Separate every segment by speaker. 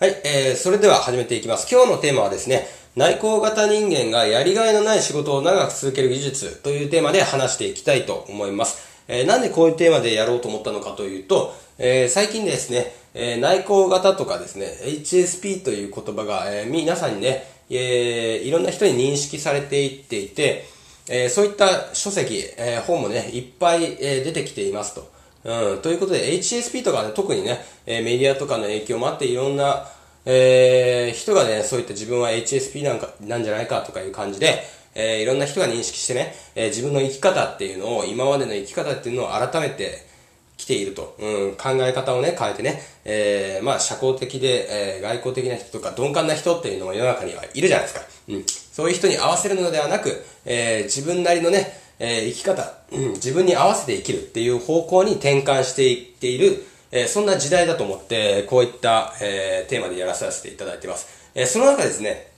Speaker 1: はい、えー、それでは始めていきます。今日のテーマはですね、内向型人間がやりがいのない仕事を長く続ける技術というテーマで話していきたいと思います。えー、なんでこういうテーマでやろうと思ったのかというと、えー、最近ですね、えー、内向型とかですね、HSP という言葉が、えー、皆さんにね、えー、いろんな人に認識されていっていて、えー、そういった書籍、えー、本もね、いっぱい、えー、出てきていますと。うん、ということで HSP とかね、特にね、え、メディアとかの影響もあっていろんな、えー、人がね、そういった自分は HSP なんか、なんじゃないかとかいう感じで、えー、いろんな人が認識してね、えー、自分の生き方っていうのを、今までの生き方っていうのを改めてきていると。うん、考え方をね、変えてね、えー、まあ、社交的で、えー、外交的な人とか鈍感な人っていうのも世の中にはいるじゃないですか。うん、そういう人に合わせるのではなく、え、自分なりのね、えー、生き方、うん、自分に合わせて生きるっていう方向に転換していっている、えー、そんな時代だと思って、こういった、えー、テーマでやらさせていただいてます。えー、その中ですね、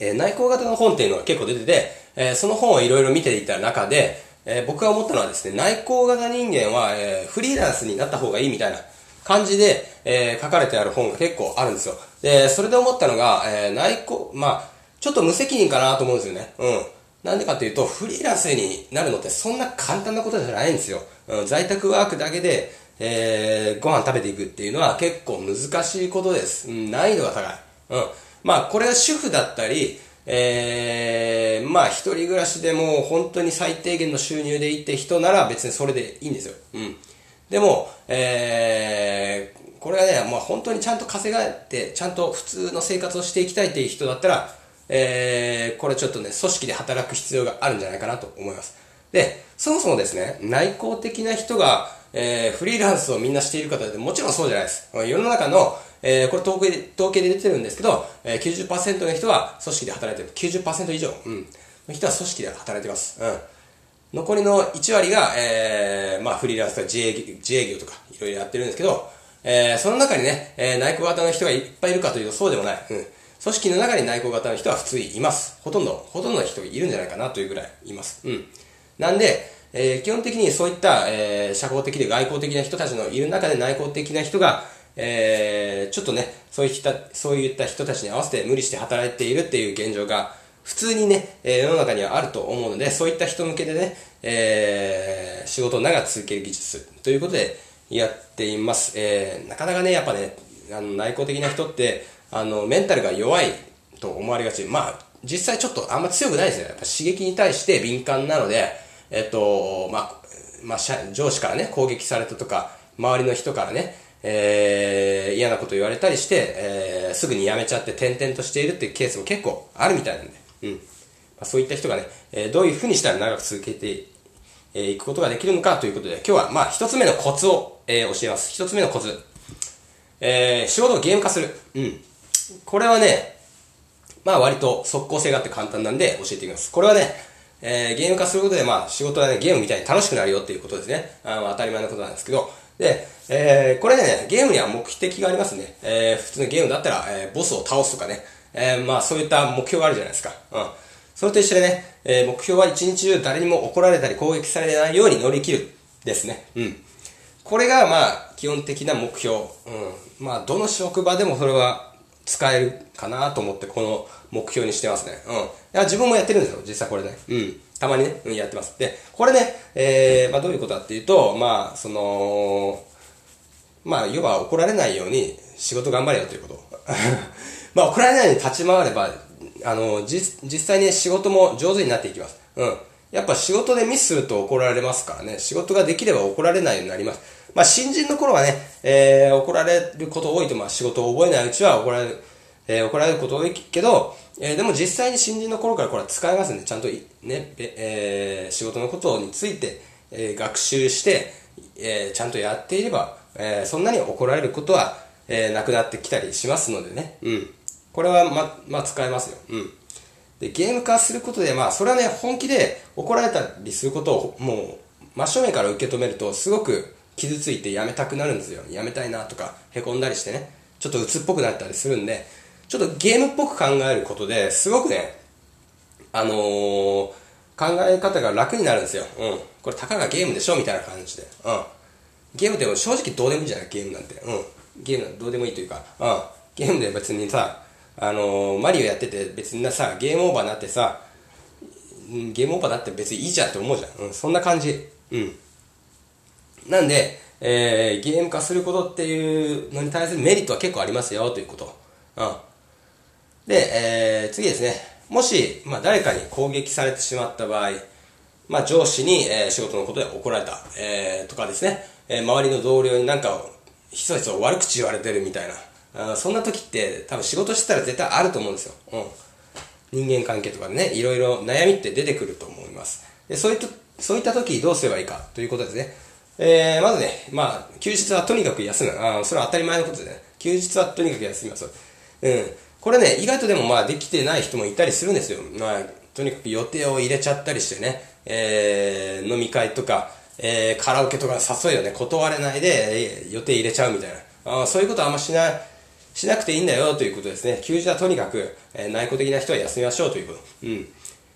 Speaker 1: えー、内向型の本っていうのが結構出てて、えー、その本をいろいろ見ていた中で、えー、僕が思ったのはですね、内向型人間は、えー、フリーランスになった方がいいみたいな感じで、えー、書かれてある本が結構あるんですよ。で、それで思ったのが、えー、内向、まあ、ちょっと無責任かなと思うんですよね。うん。なんでかっていうと、フリーランスになるのってそんな簡単なことじゃないんですよ。うん、在宅ワークだけで、えー、ご飯食べていくっていうのは結構難しいことです。うん、難易度が高い。うん。まあ、これは主婦だったり、えー、まあ、一人暮らしでも本当に最低限の収入でいって人なら別にそれでいいんですよ。うん。でも、えー、これはね、まあ本当にちゃんと稼がれて、ちゃんと普通の生活をしていきたいっていう人だったら、えー、これちょっとね、組織で働く必要があるんじゃないかなと思います。で、そもそもですね、内向的な人が、えー、フリーランスをみんなしている方でもちろんそうじゃないです。世の中の、えー、これ統計で、統計で出てるんですけど、えー、90%の人は組織で働いてる。90%以上、うん、の人は組織で働いてます。うん。残りの1割が、えー、まあフリーランスとか自営自営業とかいろいろやってるんですけど、えー、その中にね、えー、内向型の人がいっぱいいるかというとそうでもない。うん。組織の中に内向型の人は普通います。ほとんど、ほとんどの人いるんじゃないかなというぐらいいます。うん。なんで、えー、基本的にそういった、えー、社交的で外交的な人たちのいる中で内向的な人が、えー、ちょっとね、そういった、そういった人たちに合わせて無理して働いているっていう現状が、普通にね、え、世の中にはあると思うので、そういった人向けでね、え、仕事を長く続ける技術ということでやっています。え、なかなかね、やっぱね、あの内向的な人って、あの、メンタルが弱いと思われがち。まあ、実際ちょっとあんま強くないですよ。やっぱ刺激に対して敏感なので、えっと、まあ、まあ、上司からね、攻撃されたとか、周りの人からね、えー、嫌なこと言われたりして、えー、すぐに辞めちゃって転々としているっていうケースも結構あるみたいなんで、うん。まあ、そういった人がね、えー、どういうふうにしたら長く続けてい、えー、いくことができるのかということで、今日はまあ一つ目のコツを、えー、教えます。一つ目のコツ。えー、仕事をゲーム化する。うん。これはね、まあ割と即効性があって簡単なんで教えていきます。これはね、えー、ゲーム化することでまあ仕事はね、ゲームみたいに楽しくなるよっていうことですね。あ当たり前のことなんですけど、で、えー、これね、ゲームには目的がありますね。えー、普通のゲームだったら、えー、ボスを倒すとかね、えー、まあそういった目標があるじゃないですか。うん。それと一緒でね、えー、目標は一日中誰にも怒られたり攻撃されないように乗り切るですね。うん。これがまあ基本的な目標。うん。まあどの職場でもそれは使えるかなと思ってこの目標にしてますね。うん。いや、自分もやってるんですよ、実際これね。うん。たまにね、うん、やってます。で、これね、えー、まあどういうことかっていうと、まあ、その、まあ、要は怒られないように仕事頑張れよということ。まあ、怒られないように立ち回れば、あの、実、実際に仕事も上手になっていきます。うん。やっぱ仕事でミスすると怒られますからね。仕事ができれば怒られないようになります。まあ、新人の頃はね、えー、怒られること多いと、まあ、仕事を覚えないうちは怒られる、えー、怒られること多いけど、えー、でも実際に新人の頃からこれは使えますんで、ちゃんとね、えー、仕事のことについて、えー、学習して、えー、ちゃんとやっていれば、えー、そんなに怒られることは、えー、なくなってきたりしますのでね。うん。これは、ま、まあ、使えますよ。うん。で、ゲーム化することで、まあ、それはね、本気で怒られたりすることを、もう、真正面から受け止めると、すごく傷ついてやめたくなるんですよ。やめたいなとか、凹んだりしてね、ちょっと鬱っぽくなったりするんで、ちょっとゲームっぽく考えることですごくね、あのー、考え方が楽になるんですよ。うん。これたかがゲームでしょみたいな感じで。うん。ゲームでも正直どうでもいいじゃないゲームなんて。うん。ゲームどうでもいいというか、うん。ゲームで別にさ、あのー、マリオやってて別になさ、ゲームオーバーになってさ、ゲームオーバーだって別にいいじゃんって思うじゃん。うん、そんな感じ。うん。なんで、えー、ゲーム化することっていうのに対するメリットは結構ありますよということ。うん。で、えー、次ですね。もし、まあ、誰かに攻撃されてしまった場合、まあ、上司に、えー、仕事のことで怒られた、えー、とかですね、えー、周りの同僚になんか、ひそひそ悪口言われてるみたいな。あそんな時って多分仕事してたら絶対あると思うんですよ。うん。人間関係とかでね、いろいろ悩みって出てくると思います。で、そういった、そういった時どうすればいいかということですね。えー、まずね、まあ、休日はとにかく休む。あそれは当たり前のことでね。休日はとにかく休みます。うん。これね、意外とでもまあできてない人もいたりするんですよ。まあ、とにかく予定を入れちゃったりしてね、えー、飲み会とか、えー、カラオケとか誘いをね、断れないで、えー、予定入れちゃうみたいな。あそういうことはあんましない、しなくていいんだよということですね。休日はとにかく、えー、内向的な人は休みましょうということ。うん。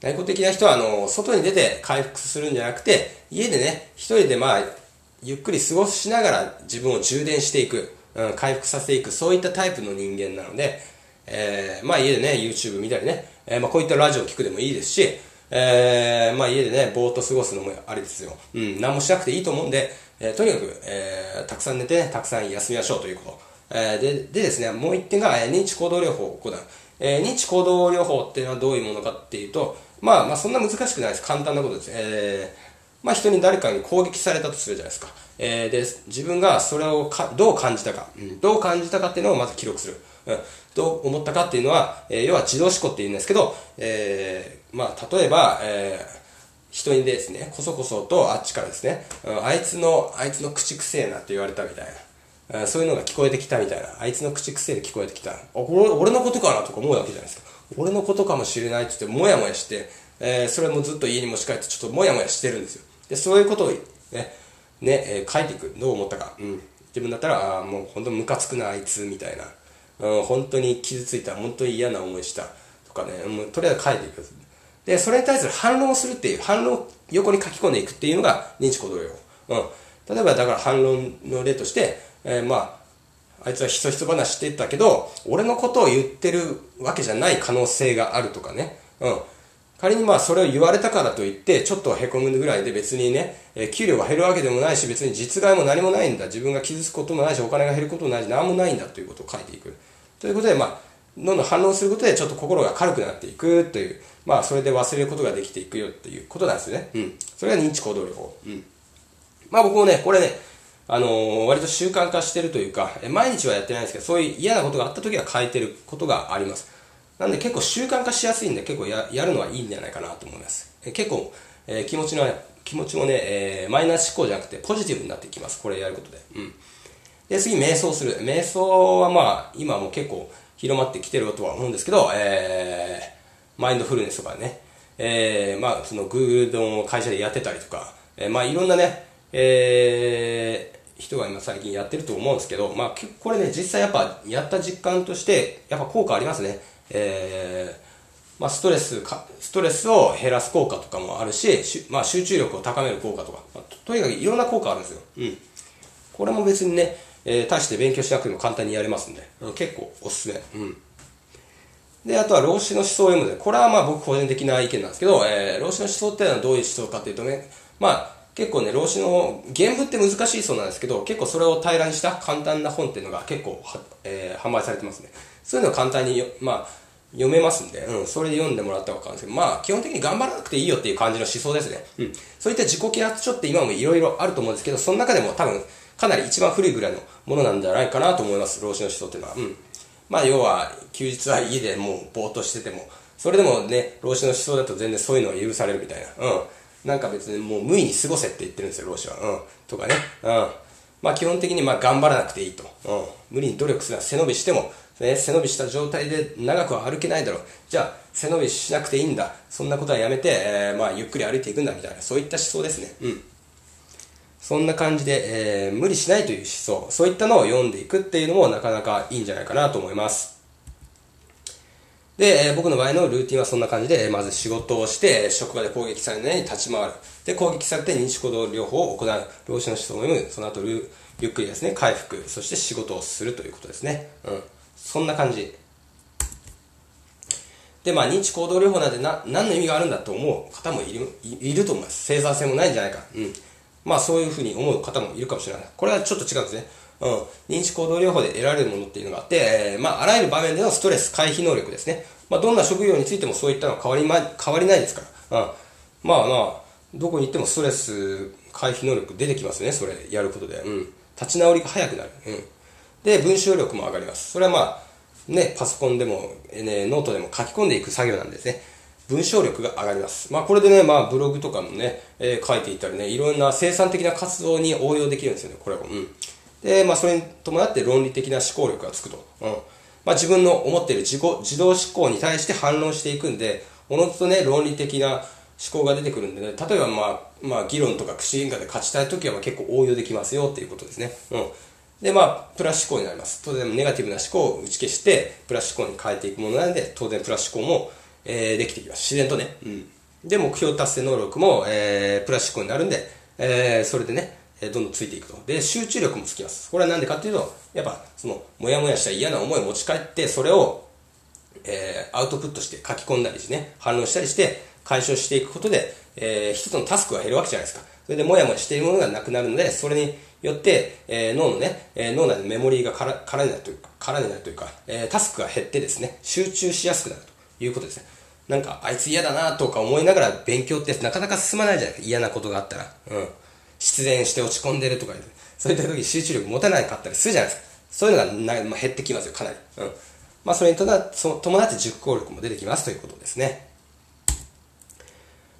Speaker 1: 内向的な人は、あの、外に出て回復するんじゃなくて、家でね、一人でまあ、ゆっくり過ごしながら自分を充電していく、うん、回復させていく、そういったタイプの人間なので、えー、まあ家でね、YouTube 見たりね、えー、まあこういったラジオ聞くでもいいですし、えー、まあ家でね、ぼーっと過ごすのもあれですよ。うん、何もしなくていいと思うんで、えー、とにかく、えー、たくさん寝て、ね、たくさん休みましょうということ。えー、で、でですね、もう一点が、えー、認知行動療法を行う。えー、認知行動療法っていうのはどういうものかっていうと、まあまあそんな難しくないです。簡単なことです。えーまあ、人に誰かに攻撃されたとするじゃないですか。えー、で、自分がそれをかどう感じたか、うん、どう感じたかっていうのをまず記録する。うん、どう思ったかっていうのは、えー、要は自動思考って言うんですけど、えー、まあ、例えば、えー、人にですね、こそこそとあっちからですね、うん、あいつの、あいつの口くせえなって言われたみたいな。そういうのが聞こえてきたみたいな。あいつの口癖で聞こえてきた。あ、俺のことかなとか思うわけじゃないですか。俺のことかもしれないって言って、もやもやして、えー、それもずっと家に持ち帰って、ちょっともやもやしてるんですよ。で、そういうことをね、ね、えー、書いていく。どう思ったか。うん。自分だったら、ああもう本当ムカつくな、あいつ、みたいな。うん、本当に傷ついた、本当に嫌な思いした。とかね、もうとりあえず書いていく。で、それに対する反論をするっていう、反論を横に書き込んでいくっていうのが認知行動療法。うん。例えば、だから反論の例として、えー、まあ、あいつはひそひそ話してたけど、俺のことを言ってるわけじゃない可能性があるとかね。うん。仮にまあそれを言われたからといって、ちょっと凹むぐらいで別にね、え給料が減るわけでもないし、別に実害も何もないんだ。自分が傷つくこともないし、お金が減ることもないし、何もないんだということを書いていく。ということで、まあ、どんどん反応することでちょっと心が軽くなっていくという、まあ、それで忘れることができていくよっていうことなんですね。うん。それが認知行動療法。うん。まあ僕もね、これね、あのー、割と習慣化してるというか、毎日はやってないんですけど、そういう嫌なことがあった時は変えてることがあります。なんで結構習慣化しやすいんで結構ややるのはいいんじゃないかなと思います。え結構、えー、気持ちの、気持ちもね、えー、マイナス思考じゃなくてポジティブになってきます。これやることで。うん。で、次、瞑想する。瞑想はまあ、今も結構広まってきてるとは思うんですけど、えー、マインドフルネスとかね、えー、まあ、その Google の会社でやってたりとか、えー、まあ、いろんなね、えー、人が今最近やってると思うんですけど、まあ、これね、実際やっぱやった実感として、やっぱ効果ありますね。えー、まあ、ストレスか、ストレスを減らす効果とかもあるし、まあ、集中力を高める効果とか、まあ、とにかくいろんな効果あるんですよ。うん。これも別にね、えー、大して勉強しなくても簡単にやれますんで、結構おすすめ。うん。で、あとは老子の思想を読むで、これはまあ僕個人的な意見なんですけど、えー、老子の思想っていうのはどういう思想かっていうとね、まあ、結構ね、老子の原文って難しいそうなんですけど、結構それを平らにした簡単な本っていうのが結構は、えー、販売されてますね。そういうのを簡単に、まあ、読めますんで、うん、それで読んでもらったらわかるんですけど、まあ、基本的に頑張らなくていいよっていう感じの思想ですね。うん。そういった自己啓発書って今もいろいろあると思うんですけど、その中でも多分、かなり一番古いぐらいのものなんじゃないかなと思います、老子の思想っていうのは。うん。まあ、要は、休日は家でもうぼーっとしてても、それでもね、老子の思想だと全然そういうのは許されるみたいな。うん。なんか別にもう無意に過ごせって言ってるんですよ、老子は。うん。とかね。うん。まあ基本的にまあ頑張らなくていいと。うん。無理に努力するのは背伸びしても、ね、背伸びした状態で長くは歩けないだろう。じゃあ、背伸びしなくていいんだ。そんなことはやめて、えー、まあ、ゆっくり歩いていくんだ、みたいな、そういった思想ですね。うん。そんな感じで、えー、無理しないという思想、そういったのを読んでいくっていうのもなかなかいいんじゃないかなと思います。で、え、僕の場合のルーティンはそんな感じで、まず仕事をして、職場で攻撃されないように立ち回る。で、攻撃されて認知行動療法を行う。老子の思想を読む。その後、ゆっくりですね、回復。そして仕事をするということですね。うん。そんな感じ。で、まあ、認知行動療法なんてな、何の意味があるんだと思う方もいる、いると思います。生産性もないんじゃないか。うん。まあ、そういうふうに思う方もいるかもしれない。これはちょっと違うんですね。うん。認知行動療法で得られるものっていうのがあって、えー、まあ、あらゆる場面でのストレス回避能力ですね。まあ、どんな職業についてもそういったのは変わりま、変わりないですから。うん。まあまあ、どこに行ってもストレス回避能力出てきますね、それ、やることで。うん。立ち直りが早くなる。うん。で、文章力も上がります。それはまあ、ね、パソコンでも、ね、ノートでも書き込んでいく作業なんですね。文章力が上がります。まあこれでね、まあブログとかもね、えー、書いていたりね、いろんな生産的な活動に応用できるんですよね、これを。うん。で、まあそれに伴って論理的な思考力がつくと。うん。まあ自分の思っている自己、自動思考に対して反論していくんで、おのずとね、論理的な思考が出てくるんでね、例えばまあ、まあ議論とか口喧嘩で勝ちたい時は結構応用できますよっていうことですね。うん。で、まあ、プラス思考になります。当然、ネガティブな思考を打ち消して、プラス思考に変えていくものなので、当然、プラス思考も、えー、できてきます。自然とね。うん。で、目標達成能力も、えー、プラス思考になるんで、えー、それでね、えどんどんついていくと。で、集中力もつきます。これはなんでかっていうと、やっぱ、その、もやもやした嫌な思いを持ち帰って、それを、えー、アウトプットして書き込んだりしてね、反応したりして、解消していくことで、えー、一つのタスクが減るわけじゃないですか。それで、もやもやしているものがなくなるので、それによって、えー、脳のね、えー、脳内のメモリーが空空になるというか、空になるというか、えー、タスクが減ってですね、集中しやすくなるということですね。なんか、あいつ嫌だなとか思いながら勉強ってなかなか進まないじゃないですか。嫌なことがあったら。うん。失恋して落ち込んでるとか、そういった時集中力持たないかったりするじゃないですか。そういうのがな、まあ、減ってきますよ、かなり。うん。まあ、それに伴って熟考力も出てきますということですね。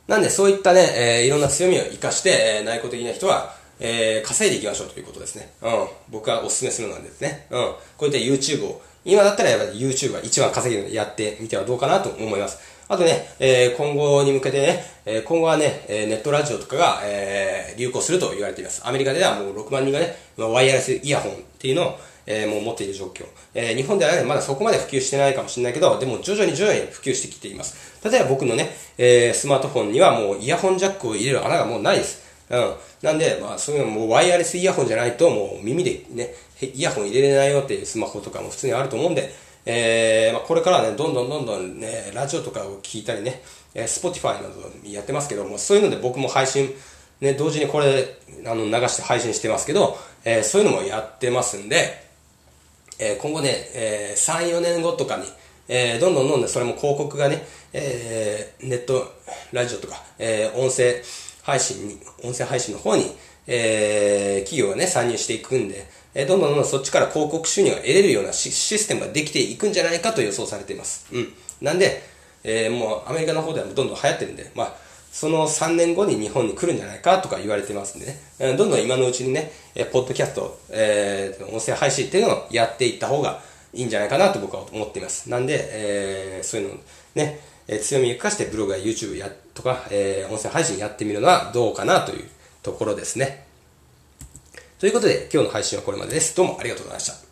Speaker 1: なんで、そういったね、えー、いろんな強みを活かして、えー、内向的な人は、えー、稼いでいきましょうということですね。うん。僕はお勧めするのですね。うん。こういった YouTube を、今だったらやっぱり YouTube が一番稼げるのでやってみてはどうかなと思います。あとね、えー、今後に向けてね、えー、今後はね、えー、ネットラジオとかが、えー、流行すると言われています。アメリカではもう6万人がね、ワイヤレスイヤホンっていうのを、えー、もう持っている状況。えー、日本ではね、まだそこまで普及してないかもしれないけど、でも徐々に徐々に普及してきています。例えば僕のね、えー、スマートフォンにはもうイヤホンジャックを入れる穴がもうないです。うん。なんで、まあ、そういうのもワイヤレスイヤホンじゃないと、もう耳でね、イヤホン入れれないよっていうスマホとかも普通にあると思うんで、えー、まあ、これからね、どんどんどんどんね、ラジオとかを聞いたりね、えー、Spotify などやってますけども、そういうので僕も配信、ね、同時にこれ、あの、流して配信してますけど、えー、そういうのもやってますんで、えー、今後ね、えー、3、4年後とかに、えー、どんどんどんどんそれも広告がね、えー、ネット、ラジオとか、えー、音声、配信に、音声配信の方に、えー、企業がね、参入していくんで、えー、どんどんどんどんそっちから広告収入が得れるようなシステムができていくんじゃないかと予想されています。うん。なんで、えー、もうアメリカの方ではどんどん流行ってるんで、まあ、その3年後に日本に来るんじゃないかとか言われてますんでね、えー、どんどん今のうちにね、えー、ポッドキャスト、えー、音声配信っていうのをやっていった方がいいんじゃないかなと僕は思っています。なんで、えー、そういうのね、え強みを生かしてブログや YouTube やとか、えー、音声配信やってみるのはどうかなというところですね。ということで、今日の配信はこれまでです。どうもありがとうございました。